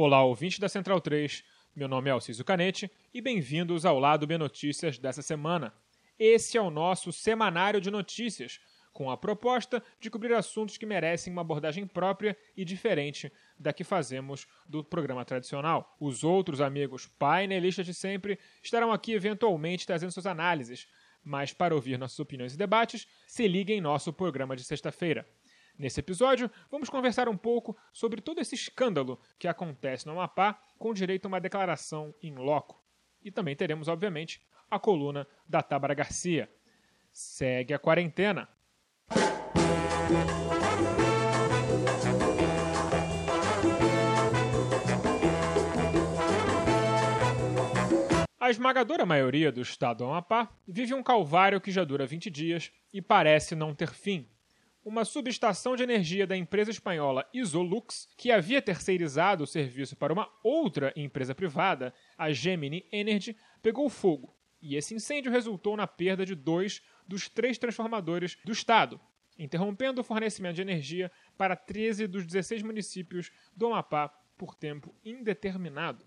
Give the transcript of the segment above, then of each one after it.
Olá, ouvintes da Central 3. Meu nome é Alciso Canete e bem-vindos ao Lado B Notícias dessa semana. Esse é o nosso semanário de notícias, com a proposta de cobrir assuntos que merecem uma abordagem própria e diferente da que fazemos do programa tradicional. Os outros amigos painelistas de sempre estarão aqui eventualmente trazendo suas análises, mas para ouvir nossas opiniões e debates, se ligue em nosso programa de sexta-feira. Nesse episódio, vamos conversar um pouco sobre todo esse escândalo que acontece no Amapá com direito a uma declaração em loco. E também teremos, obviamente, a coluna da Tábara Garcia. Segue a quarentena. A esmagadora maioria do estado do Amapá vive um calvário que já dura 20 dias e parece não ter fim. Uma subestação de energia da empresa espanhola Isolux, que havia terceirizado o serviço para uma outra empresa privada, a Gemini Energy, pegou fogo, e esse incêndio resultou na perda de dois dos três transformadores do estado, interrompendo o fornecimento de energia para 13 dos 16 municípios do Amapá por tempo indeterminado.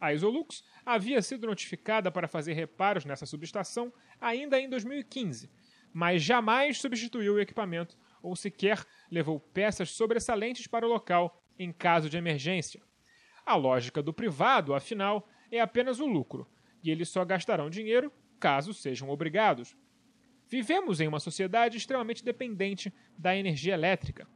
A Isolux havia sido notificada para fazer reparos nessa subestação ainda em 2015, mas jamais substituiu o equipamento ou sequer levou peças sobressalentes para o local em caso de emergência. A lógica do privado, afinal, é apenas o lucro, e eles só gastarão dinheiro caso sejam obrigados. Vivemos em uma sociedade extremamente dependente da energia elétrica.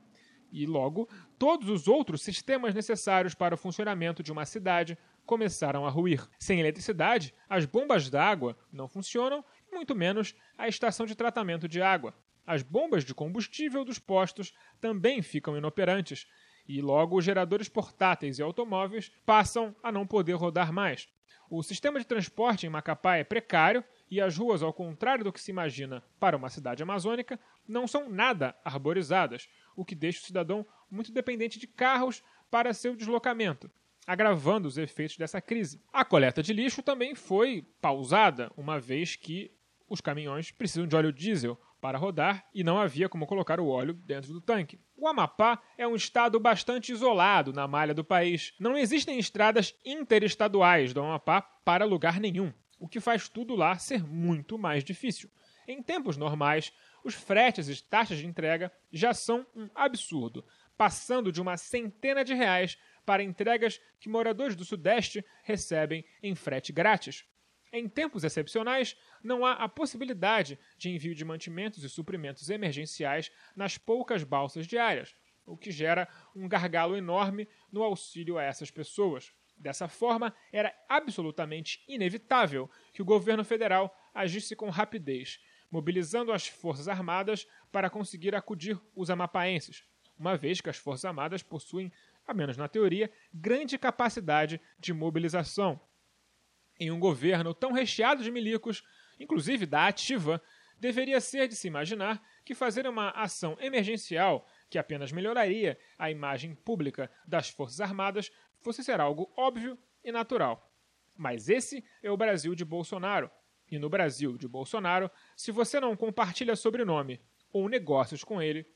E logo, todos os outros sistemas necessários para o funcionamento de uma cidade começaram a ruir. Sem eletricidade, as bombas d'água não funcionam, muito menos a estação de tratamento de água. As bombas de combustível dos postos também ficam inoperantes, e logo os geradores portáteis e automóveis passam a não poder rodar mais. O sistema de transporte em Macapá é precário e as ruas, ao contrário do que se imagina para uma cidade amazônica, não são nada arborizadas, o que deixa o cidadão muito dependente de carros para seu deslocamento agravando os efeitos dessa crise. A coleta de lixo também foi pausada, uma vez que os caminhões precisam de óleo diesel para rodar e não havia como colocar o óleo dentro do tanque. O Amapá é um estado bastante isolado na malha do país. Não existem estradas interestaduais do Amapá para lugar nenhum, o que faz tudo lá ser muito mais difícil. Em tempos normais, os fretes e taxas de entrega já são um absurdo, passando de uma centena de reais para entregas que moradores do Sudeste recebem em frete grátis. Em tempos excepcionais, não há a possibilidade de envio de mantimentos e suprimentos emergenciais nas poucas balsas diárias, o que gera um gargalo enorme no auxílio a essas pessoas. Dessa forma, era absolutamente inevitável que o governo federal agisse com rapidez, mobilizando as Forças Armadas para conseguir acudir os amapaenses, uma vez que as Forças Armadas possuem a menos na teoria, grande capacidade de mobilização. Em um governo tão recheado de milicos, inclusive da ativa, deveria ser de se imaginar que fazer uma ação emergencial que apenas melhoraria a imagem pública das Forças Armadas fosse ser algo óbvio e natural. Mas esse é o Brasil de Bolsonaro. E no Brasil de Bolsonaro, se você não compartilha sobrenome ou negócios com ele,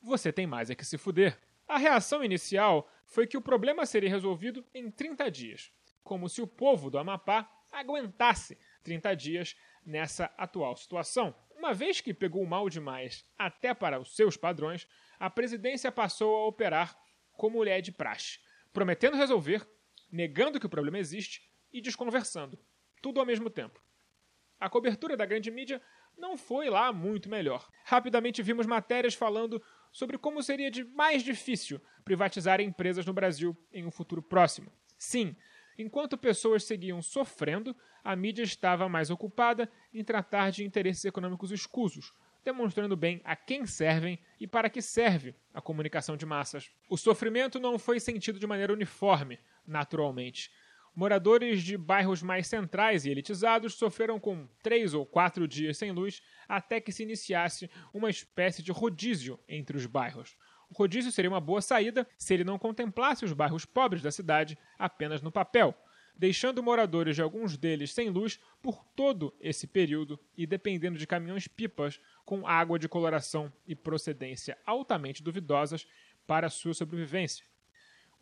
você tem mais é que se fuder. A reação inicial foi que o problema seria resolvido em 30 dias, como se o povo do Amapá aguentasse 30 dias nessa atual situação. Uma vez que pegou mal demais, até para os seus padrões, a presidência passou a operar como mulher de praxe, prometendo resolver, negando que o problema existe e desconversando, tudo ao mesmo tempo. A cobertura da grande mídia não foi lá muito melhor. Rapidamente vimos matérias falando sobre como seria de mais difícil privatizar empresas no Brasil em um futuro próximo. Sim, enquanto pessoas seguiam sofrendo, a mídia estava mais ocupada em tratar de interesses econômicos escusos, demonstrando bem a quem servem e para que serve a comunicação de massas. O sofrimento não foi sentido de maneira uniforme, naturalmente. Moradores de bairros mais centrais e elitizados sofreram com três ou quatro dias sem luz até que se iniciasse uma espécie de rodízio entre os bairros. O rodízio seria uma boa saída se ele não contemplasse os bairros pobres da cidade apenas no papel, deixando moradores de alguns deles sem luz por todo esse período e dependendo de caminhões-pipas com água de coloração e procedência altamente duvidosas para sua sobrevivência.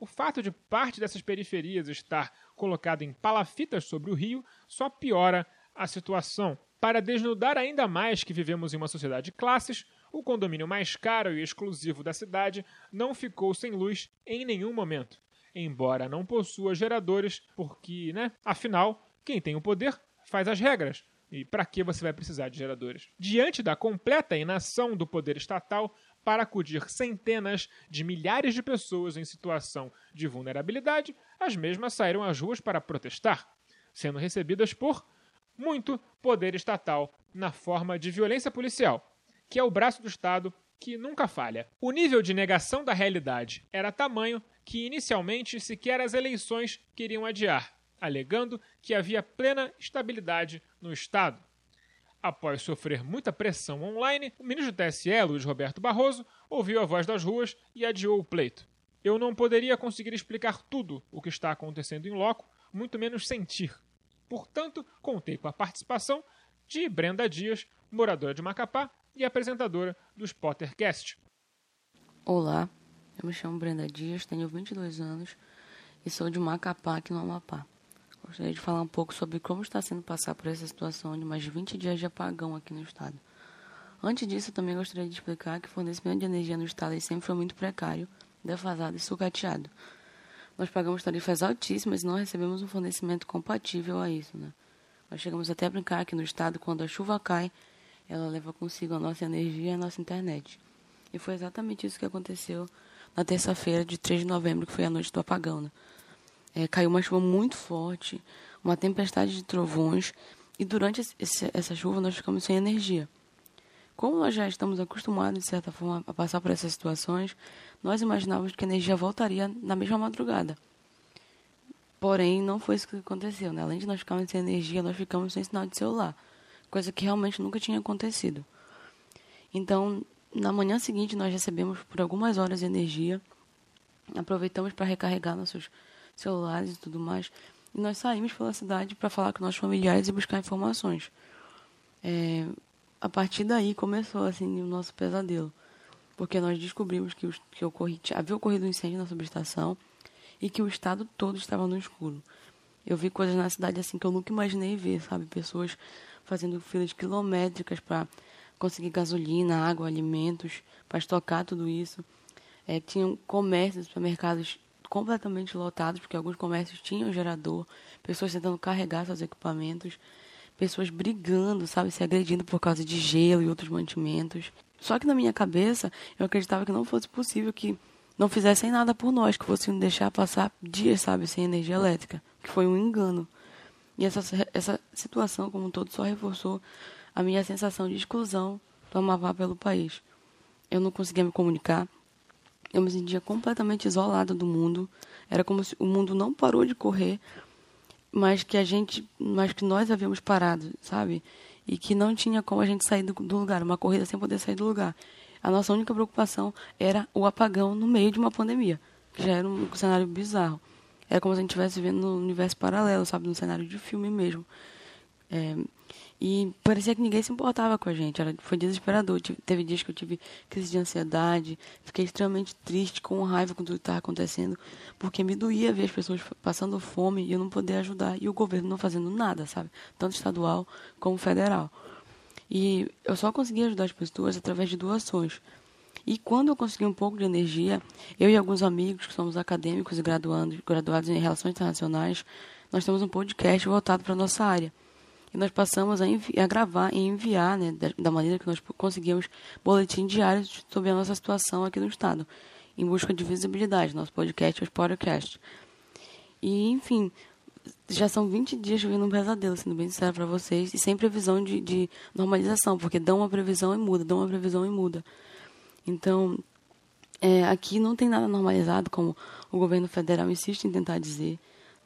o fato de parte dessas periferias estar colocado em palafitas sobre o rio só piora a situação. Para desnudar ainda mais que vivemos em uma sociedade de classes, o condomínio mais caro e exclusivo da cidade não ficou sem luz em nenhum momento, embora não possua geradores, porque, né, afinal, quem tem o poder faz as regras. E para que você vai precisar de geradores? Diante da completa inação do poder estatal, para acudir centenas de milhares de pessoas em situação de vulnerabilidade, as mesmas saíram às ruas para protestar, sendo recebidas por muito poder estatal na forma de violência policial, que é o braço do Estado que nunca falha. O nível de negação da realidade era tamanho que inicialmente sequer as eleições queriam adiar, alegando que havia plena estabilidade no Estado. Após sofrer muita pressão online, o ministro do TSE, Luiz Roberto Barroso, ouviu a voz das ruas e adiou o pleito. Eu não poderia conseguir explicar tudo o que está acontecendo em loco, muito menos sentir. Portanto, contei com a participação de Brenda Dias, moradora de Macapá e apresentadora do Spottercast. Olá, eu me chamo Brenda Dias, tenho 22 anos e sou de Macapá, aqui no Amapá. Gostaria de falar um pouco sobre como está sendo passar por essa situação de mais de 20 dias de apagão aqui no estado. Antes disso, também gostaria de explicar que o fornecimento de energia no estado sempre foi muito precário, defasado e sucateado. Nós pagamos tarifas altíssimas e não recebemos um fornecimento compatível a isso. Né? Nós chegamos até a brincar aqui no estado, quando a chuva cai, ela leva consigo a nossa energia e a nossa internet. E foi exatamente isso que aconteceu na terça-feira de 3 de novembro, que foi a noite do apagão. Né? É, caiu uma chuva muito forte, uma tempestade de trovões, e durante esse, essa chuva nós ficamos sem energia. Como nós já estamos acostumados, de certa forma, a passar por essas situações, nós imaginávamos que a energia voltaria na mesma madrugada. Porém, não foi isso que aconteceu. Né? Além de nós ficarmos sem energia, nós ficamos sem sinal de celular, coisa que realmente nunca tinha acontecido. Então, na manhã seguinte, nós recebemos por algumas horas de energia, aproveitamos para recarregar nossos celulares e tudo mais. E nós saímos pela cidade para falar com nossos familiares e buscar informações. É, a partir daí começou assim o nosso pesadelo, porque nós descobrimos que, que ocorri, havia ocorrido um incêndio na subestação e que o estado todo estava no escuro. Eu vi coisas na cidade assim que eu nunca imaginei ver, sabe? Pessoas fazendo filas quilométricas para conseguir gasolina, água, alimentos, para estocar tudo isso. É, tinham comércios, supermercados completamente lotados, porque alguns comércios tinham gerador, pessoas tentando carregar seus equipamentos, pessoas brigando, sabe, se agredindo por causa de gelo e outros mantimentos. Só que na minha cabeça, eu acreditava que não fosse possível que não fizessem nada por nós, que fossem deixar passar dias, sabe, sem energia elétrica, que foi um engano. E essa, essa situação, como um todo, só reforçou a minha sensação de exclusão do Amapá pelo país. Eu não conseguia me comunicar, eu me sentia completamente isolada do mundo. Era como se o mundo não parou de correr, mas que a gente, mas que nós havíamos parado, sabe? E que não tinha como a gente sair do, do lugar, uma corrida sem poder sair do lugar. A nossa única preocupação era o apagão no meio de uma pandemia, que já era um cenário bizarro. Era como se a gente estivesse vivendo no universo paralelo, sabe? No cenário de filme mesmo. É, e parecia que ninguém se importava com a gente. Era, foi desesperador. Tive, teve dias que eu tive crise de ansiedade. Fiquei extremamente triste, com raiva com tudo que estava acontecendo. Porque me doía ver as pessoas passando fome e eu não poder ajudar. E o governo não fazendo nada, sabe? Tanto estadual como federal. E eu só consegui ajudar as pessoas através de doações. E quando eu consegui um pouco de energia, eu e alguns amigos que somos acadêmicos e graduados, graduados em Relações Internacionais, nós temos um podcast voltado para a nossa área. E nós passamos a, a gravar e enviar, né, da, da, maneira que nós conseguimos, boletim diário sobre a nossa situação aqui no Estado, em busca de visibilidade. Nosso podcast é o podcast. E, enfim, já são 20 dias vivendo um pesadelo, sendo bem sincero para vocês, e sem previsão de, de normalização, porque dão uma previsão e muda, dão uma previsão e muda. Então, é, aqui não tem nada normalizado, como o governo federal insiste em tentar dizer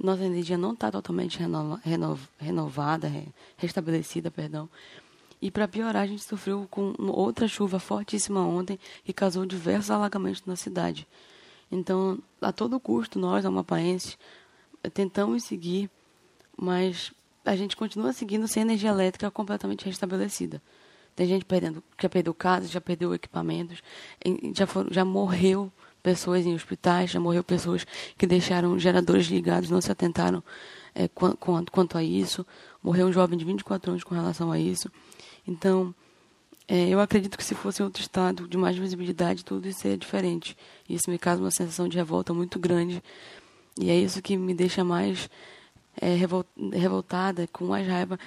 nossa energia não está totalmente renova, renova, renovada, re, restabelecida, perdão. E para piorar, a gente sofreu com outra chuva fortíssima ontem que causou diversos alagamentos na cidade. Então, a todo custo, nós, amapaenses, tentamos seguir, mas a gente continua seguindo sem energia elétrica completamente restabelecida. Tem gente perdendo, já perdeu casas, já perdeu equipamentos, já, for, já morreu pessoas em hospitais, já morreu pessoas que deixaram geradores ligados, não se atentaram é, quanto, quanto a isso. Morreu um jovem de 24 anos com relação a isso. Então, é, eu acredito que se fosse outro estado de mais visibilidade, tudo isso seria diferente. Isso me causa uma sensação de revolta muito grande. E é isso que me deixa mais é, revoltada, com mais raiva,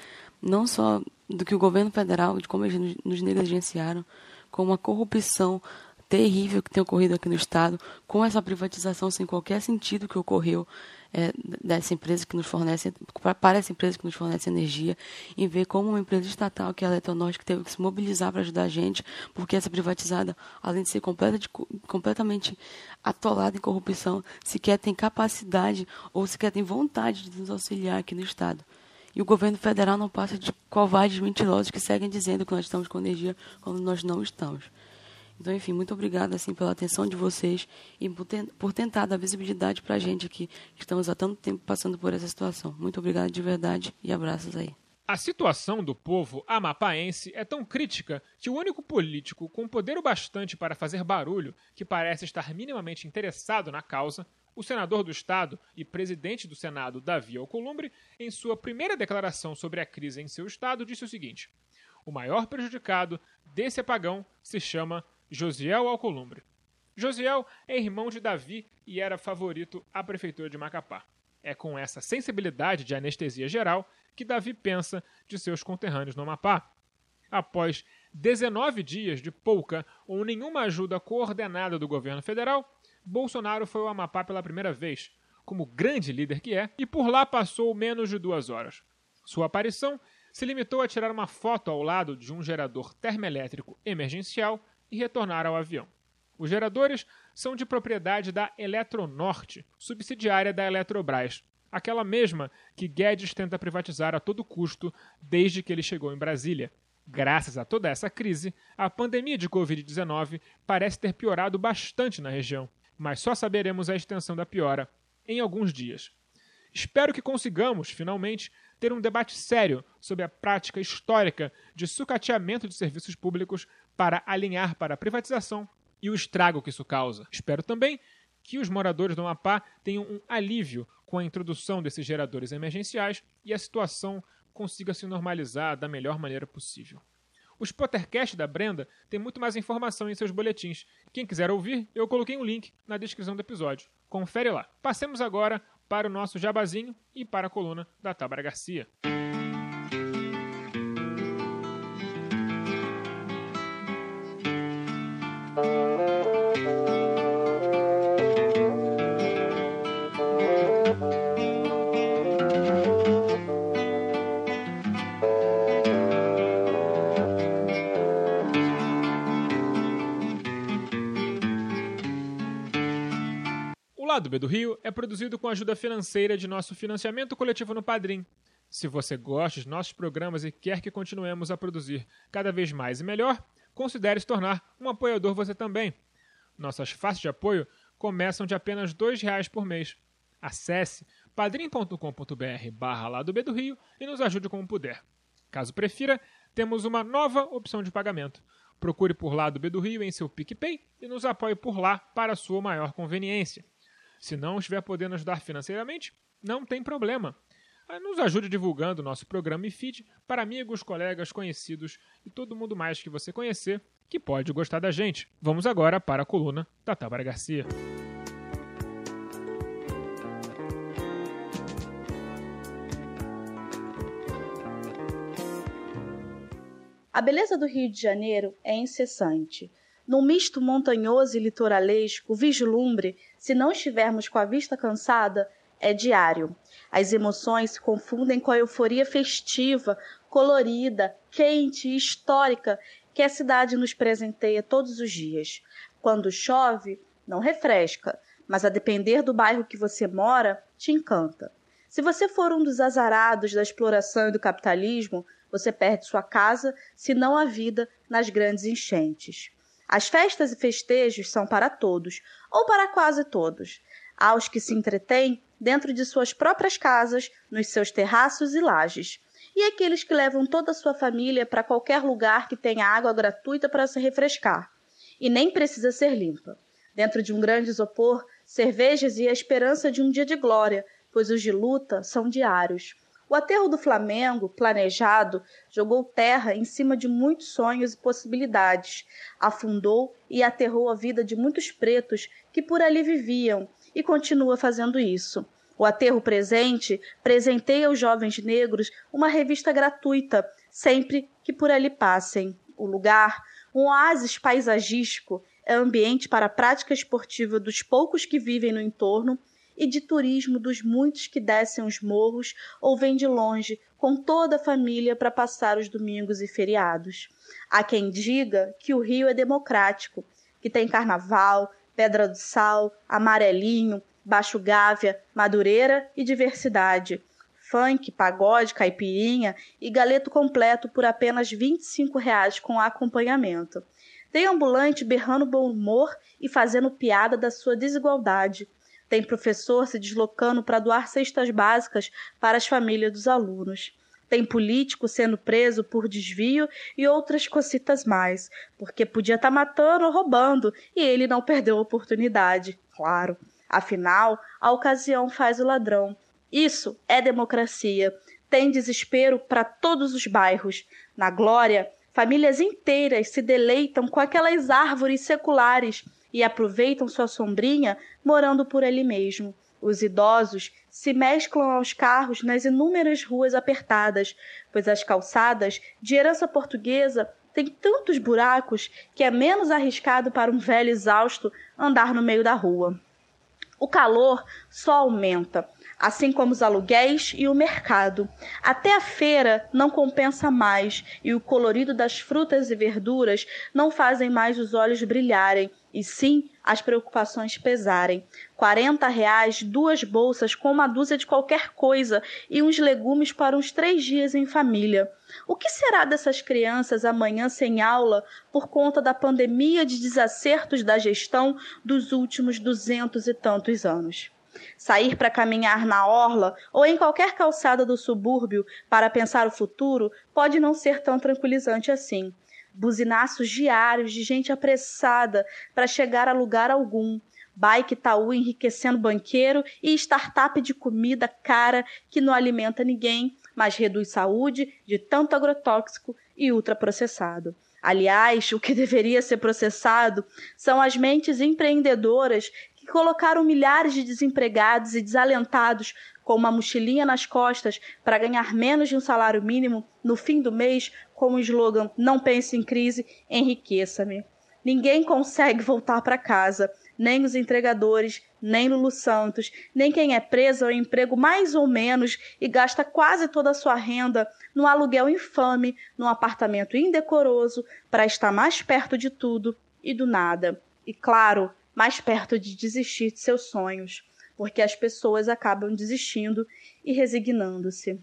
não só do que o governo federal, de como eles nos negligenciaram, com a corrupção terrível que tem ocorrido aqui no Estado, com essa privatização sem qualquer sentido que ocorreu é, dessa empresa que nos fornece, para essa empresa que nos fornece energia, em ver como uma empresa estatal, que é a Eletronorte, que teve que se mobilizar para ajudar a gente, porque essa privatizada, além de ser completa de, completamente atolada em corrupção, sequer tem capacidade ou sequer tem vontade de nos auxiliar aqui no Estado. E o governo federal não passa de covardes mentirosos que seguem dizendo que nós estamos com energia quando nós não estamos. Então, enfim, muito obrigada assim, pela atenção de vocês e por, ter, por tentar dar visibilidade para a gente aqui, que estamos há tanto tempo passando por essa situação. Muito obrigada de verdade e abraços aí. A situação do povo amapaense é tão crítica que o único político com poder o bastante para fazer barulho, que parece estar minimamente interessado na causa, o senador do Estado e presidente do Senado, Davi Alcolumbre, em sua primeira declaração sobre a crise em seu Estado, disse o seguinte: O maior prejudicado desse apagão se chama Josiel Alcolumbre. Josiel é irmão de Davi e era favorito à prefeitura de Macapá. É com essa sensibilidade de anestesia geral que Davi pensa de seus conterrâneos no Amapá. Após 19 dias de pouca ou nenhuma ajuda coordenada do governo federal, Bolsonaro foi ao Amapá pela primeira vez, como grande líder que é, e por lá passou menos de duas horas. Sua aparição se limitou a tirar uma foto ao lado de um gerador termoelétrico emergencial e retornar ao avião. Os geradores são de propriedade da Eletronorte, subsidiária da Eletrobras, aquela mesma que Guedes tenta privatizar a todo custo desde que ele chegou em Brasília. Graças a toda essa crise, a pandemia de Covid-19 parece ter piorado bastante na região mas só saberemos a extensão da piora em alguns dias. Espero que consigamos, finalmente, ter um debate sério sobre a prática histórica de sucateamento de serviços públicos para alinhar para a privatização e o estrago que isso causa. Espero também que os moradores do Amapá tenham um alívio com a introdução desses geradores emergenciais e a situação consiga se normalizar da melhor maneira possível. O Spottercast da Brenda tem muito mais informação em seus boletins. Quem quiser ouvir, eu coloquei um link na descrição do episódio. Confere lá. Passemos agora para o nosso jabazinho e para a coluna da Tabara Garcia. Lado B do Rio é produzido com a ajuda financeira de nosso financiamento coletivo no Padrim. Se você gosta de nossos programas e quer que continuemos a produzir cada vez mais e melhor, considere se tornar um apoiador você também. Nossas faces de apoio começam de apenas R$ reais por mês. Acesse padrim.com.br barra Lado B do Rio e nos ajude como puder. Caso prefira, temos uma nova opção de pagamento. Procure por Lado B do Rio em seu PicPay e nos apoie por lá para sua maior conveniência. Se não estiver podendo ajudar financeiramente, não tem problema. Ah, nos ajude divulgando nosso programa e feed para amigos, colegas, conhecidos e todo mundo mais que você conhecer que pode gostar da gente. Vamos agora para a coluna da Tábara Garcia. A beleza do Rio de Janeiro é incessante. Num misto montanhoso e litoralesco, o vislumbre, se não estivermos com a vista cansada, é diário. As emoções se confundem com a euforia festiva, colorida, quente e histórica que a cidade nos presenteia todos os dias. Quando chove, não refresca, mas a depender do bairro que você mora, te encanta. Se você for um dos azarados da exploração e do capitalismo, você perde sua casa, se não a vida, nas grandes enchentes. As festas e festejos são para todos, ou para quase todos. Há os que se entretêm dentro de suas próprias casas, nos seus terraços e lajes. E aqueles que levam toda a sua família para qualquer lugar que tenha água gratuita para se refrescar. E nem precisa ser limpa. Dentro de um grande isopor, cervejas e a esperança de um dia de glória, pois os de luta são diários. O aterro do Flamengo, planejado, jogou terra em cima de muitos sonhos e possibilidades, afundou e aterrou a vida de muitos pretos que por ali viviam e continua fazendo isso. O aterro presente presenteia aos jovens negros uma revista gratuita sempre que por ali passem. O lugar, um oásis paisagístico, é ambiente para a prática esportiva dos poucos que vivem no entorno e de turismo dos muitos que descem os morros ou vêm de longe com toda a família para passar os domingos e feriados. Há quem diga que o Rio é democrático, que tem carnaval, Pedra do Sal, Amarelinho, Baixo Gávea, Madureira e diversidade. Funk, pagode, caipirinha e galeto completo por apenas 25 reais com acompanhamento. Tem ambulante berrando bom humor e fazendo piada da sua desigualdade. Tem professor se deslocando para doar cestas básicas para as famílias dos alunos. Tem político sendo preso por desvio e outras cocitas mais, porque podia estar tá matando ou roubando e ele não perdeu a oportunidade, claro. Afinal, a ocasião faz o ladrão. Isso é democracia. Tem desespero para todos os bairros. Na glória, famílias inteiras se deleitam com aquelas árvores seculares e aproveitam sua sombrinha morando por ali mesmo. Os idosos se mesclam aos carros nas inúmeras ruas apertadas, pois as calçadas de herança portuguesa têm tantos buracos que é menos arriscado para um velho exausto andar no meio da rua. O calor só aumenta, assim como os aluguéis e o mercado. Até a feira não compensa mais e o colorido das frutas e verduras não fazem mais os olhos brilharem e sim as preocupações pesarem. Quarenta reais, duas bolsas com uma dúzia de qualquer coisa e uns legumes para uns três dias em família. O que será dessas crianças amanhã sem aula por conta da pandemia de desacertos da gestão dos últimos duzentos e tantos anos? Sair para caminhar na orla ou em qualquer calçada do subúrbio para pensar o futuro pode não ser tão tranquilizante assim buzinaços diários de gente apressada para chegar a lugar algum, bike Itaú enriquecendo banqueiro e startup de comida cara que não alimenta ninguém, mas reduz saúde de tanto agrotóxico e ultraprocessado. Aliás, o que deveria ser processado são as mentes empreendedoras que colocaram milhares de desempregados e desalentados com uma mochilinha nas costas para ganhar menos de um salário mínimo no fim do mês com o slogan Não pense em crise, enriqueça-me. Ninguém consegue voltar para casa, nem os entregadores, nem Lulu Santos, nem quem é preso ao emprego mais ou menos e gasta quase toda a sua renda num aluguel infame, num apartamento indecoroso, para estar mais perto de tudo e do nada. E claro, mais perto de desistir de seus sonhos porque as pessoas acabam desistindo e resignando-se.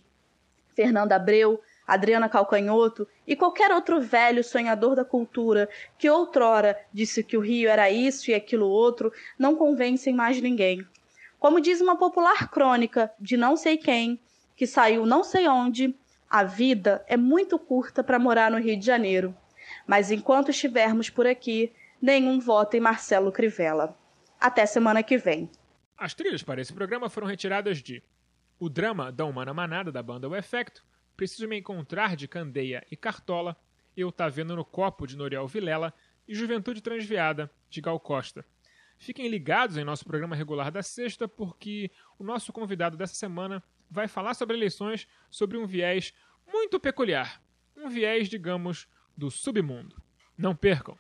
Fernanda Abreu, Adriana Calcanhoto e qualquer outro velho sonhador da cultura que outrora disse que o Rio era isso e aquilo outro, não convencem mais ninguém. Como diz uma popular crônica de não sei quem, que saiu não sei onde, a vida é muito curta para morar no Rio de Janeiro. Mas enquanto estivermos por aqui, nenhum vota em Marcelo Crivella. Até semana que vem. As trilhas para esse programa foram retiradas de O Drama da Humana Manada, da banda O Efecto, Preciso Me Encontrar, de Candeia e Cartola, Eu Tá Vendo no Copo, de Noriel Vilela, e Juventude Transviada, de Gal Costa. Fiquem ligados em nosso programa regular da sexta, porque o nosso convidado dessa semana vai falar sobre eleições sobre um viés muito peculiar. Um viés, digamos, do submundo. Não percam!